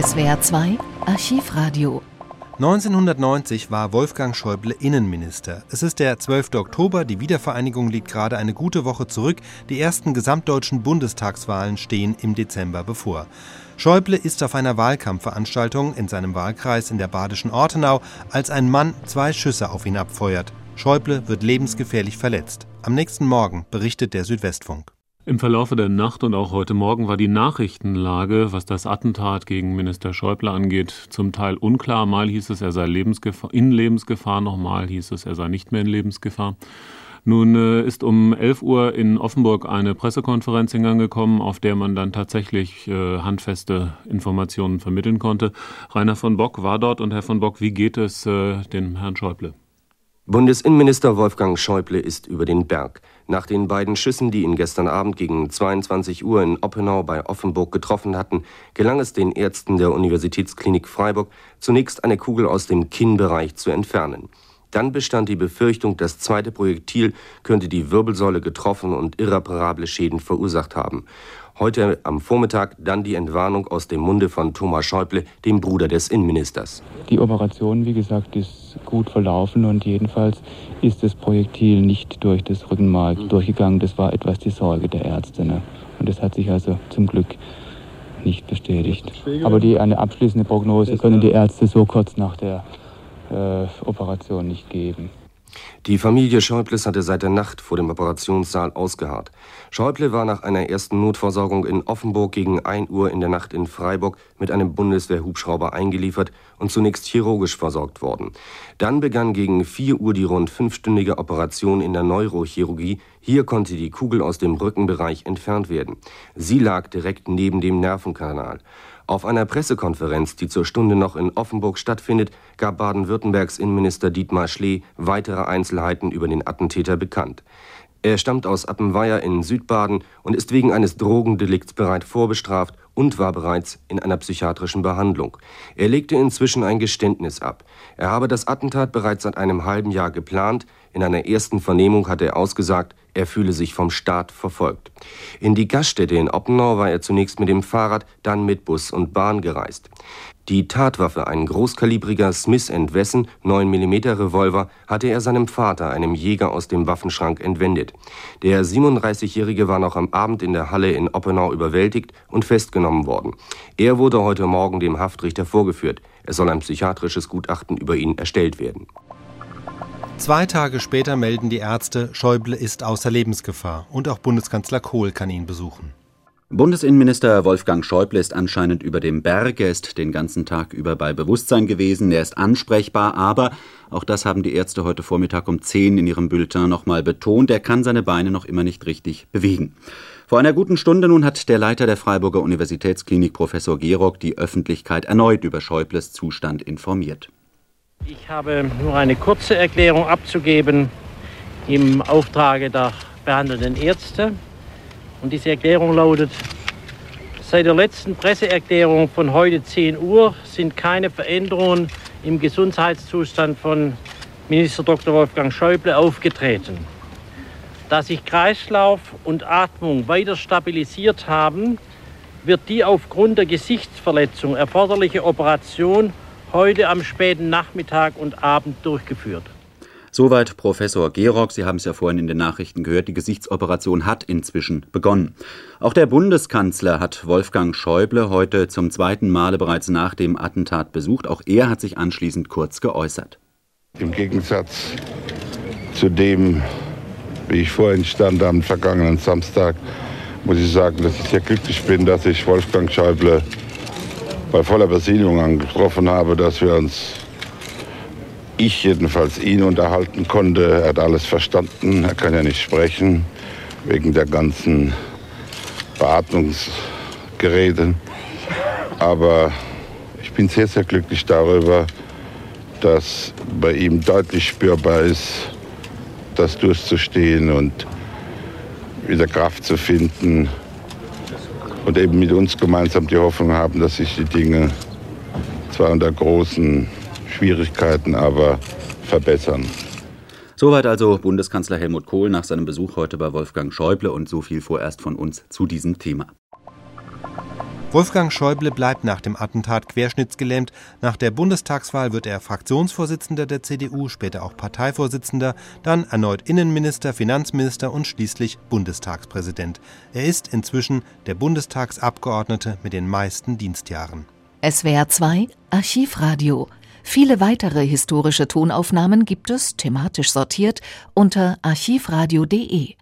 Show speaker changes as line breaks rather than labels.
SWR 2 Archivradio
1990 war Wolfgang Schäuble Innenminister. Es ist der 12. Oktober, die Wiedervereinigung liegt gerade eine gute Woche zurück. Die ersten gesamtdeutschen Bundestagswahlen stehen im Dezember bevor. Schäuble ist auf einer Wahlkampfveranstaltung in seinem Wahlkreis in der badischen Ortenau, als ein Mann zwei Schüsse auf ihn abfeuert. Schäuble wird lebensgefährlich verletzt. Am nächsten Morgen berichtet der Südwestfunk.
Im Verlaufe der Nacht und auch heute Morgen war die Nachrichtenlage, was das Attentat gegen Minister Schäuble angeht, zum Teil unklar. Mal hieß es, er sei Lebensgefahr, in Lebensgefahr, nochmal hieß es, er sei nicht mehr in Lebensgefahr. Nun äh, ist um 11 Uhr in Offenburg eine Pressekonferenz in Gang gekommen, auf der man dann tatsächlich äh, handfeste Informationen vermitteln konnte. Rainer von Bock war dort und Herr von Bock, wie geht es äh, dem Herrn Schäuble?
Bundesinnenminister Wolfgang Schäuble ist über den Berg. Nach den beiden Schüssen, die ihn gestern Abend gegen 22 Uhr in Oppenau bei Offenburg getroffen hatten, gelang es den Ärzten der Universitätsklinik Freiburg, zunächst eine Kugel aus dem Kinnbereich zu entfernen. Dann bestand die Befürchtung, das zweite Projektil könnte die Wirbelsäule getroffen und irreparable Schäden verursacht haben. Heute am Vormittag dann die Entwarnung aus dem Munde von Thomas Schäuble, dem Bruder des Innenministers.
Die Operation, wie gesagt, ist gut verlaufen und jedenfalls ist das Projektil nicht durch das Rückenmark mhm. durchgegangen. Das war etwas die Sorge der Ärzte. Ne? Und das hat sich also zum Glück nicht bestätigt. Aber die, eine abschließende Prognose können die Ärzte so kurz nach der äh, Operation nicht geben.
Die Familie Schäubles hatte seit der Nacht vor dem Operationssaal ausgeharrt. Schäuble war nach einer ersten Notversorgung in Offenburg gegen 1 Uhr in der Nacht in Freiburg mit einem Bundeswehrhubschrauber eingeliefert und zunächst chirurgisch versorgt worden. Dann begann gegen 4 Uhr die rund fünfstündige Operation in der Neurochirurgie. Hier konnte die Kugel aus dem Rückenbereich entfernt werden. Sie lag direkt neben dem Nervenkanal. Auf einer Pressekonferenz, die zur Stunde noch in Offenburg stattfindet, gab Baden-Württembergs Innenminister Dietmar Schlee weitere Einzelheiten über den Attentäter bekannt. Er stammt aus Appenweier in Südbaden und ist wegen eines Drogendelikts bereits vorbestraft und war bereits in einer psychiatrischen Behandlung. Er legte inzwischen ein Geständnis ab. Er habe das Attentat bereits seit einem halben Jahr geplant. In einer ersten Vernehmung hatte er ausgesagt, er fühle sich vom Staat verfolgt. In die Gaststätte in Oppenau war er zunächst mit dem Fahrrad, dann mit Bus und Bahn gereist. Die Tatwaffe, ein großkalibriger Smith Wesson 9mm Revolver, hatte er seinem Vater, einem Jäger aus dem Waffenschrank, entwendet. Der 37-Jährige war noch am Abend in der Halle in Oppenau überwältigt und festgenommen worden. Er wurde heute Morgen dem Haftrichter vorgeführt. Es soll ein psychiatrisches Gutachten über ihn erstellt werden.
Zwei Tage später melden die Ärzte, Schäuble ist außer Lebensgefahr und auch Bundeskanzler Kohl kann ihn besuchen.
Bundesinnenminister Wolfgang Schäuble ist anscheinend über dem Berg. Er ist den ganzen Tag über bei Bewusstsein gewesen. Er ist ansprechbar, aber auch das haben die Ärzte heute Vormittag um 10 in ihrem Bulletin nochmal betont. Er kann seine Beine noch immer nicht richtig bewegen. Vor einer guten Stunde nun hat der Leiter der Freiburger Universitätsklinik, Professor Gerock, die Öffentlichkeit erneut über Schäubles Zustand informiert.
Ich habe nur eine kurze Erklärung abzugeben im Auftrage der behandelnden Ärzte. Und diese Erklärung lautet, seit der letzten Presseerklärung von heute 10 Uhr sind keine Veränderungen im Gesundheitszustand von Minister Dr. Wolfgang Schäuble aufgetreten. Da sich Kreislauf und Atmung weiter stabilisiert haben, wird die aufgrund der Gesichtsverletzung erforderliche Operation heute am späten Nachmittag und Abend durchgeführt.
Soweit Professor Gerock. Sie haben es ja vorhin in den Nachrichten gehört. Die Gesichtsoperation hat inzwischen begonnen. Auch der Bundeskanzler hat Wolfgang Schäuble heute zum zweiten Male bereits nach dem Attentat besucht. Auch er hat sich anschließend kurz geäußert.
Im Gegensatz zu dem, wie ich vorhin stand am vergangenen Samstag, muss ich sagen, dass ich sehr glücklich bin, dass ich Wolfgang Schäuble bei voller Besinnung angetroffen habe, dass wir uns, ich jedenfalls, ihn unterhalten konnte. Er hat alles verstanden, er kann ja nicht sprechen, wegen der ganzen Beatmungsgeräte. Aber ich bin sehr, sehr glücklich darüber, dass bei ihm deutlich spürbar ist, das durchzustehen und wieder Kraft zu finden, und eben mit uns gemeinsam die Hoffnung haben, dass sich die Dinge zwar unter großen Schwierigkeiten, aber verbessern.
Soweit also Bundeskanzler Helmut Kohl nach seinem Besuch heute bei Wolfgang Schäuble und so viel vorerst von uns zu diesem Thema.
Wolfgang Schäuble bleibt nach dem Attentat querschnittsgelähmt. Nach der Bundestagswahl wird er Fraktionsvorsitzender der CDU, später auch Parteivorsitzender, dann erneut Innenminister, Finanzminister und schließlich Bundestagspräsident. Er ist inzwischen der Bundestagsabgeordnete mit den meisten Dienstjahren.
SWR 2 Archivradio. Viele weitere historische Tonaufnahmen gibt es, thematisch sortiert, unter archivradio.de.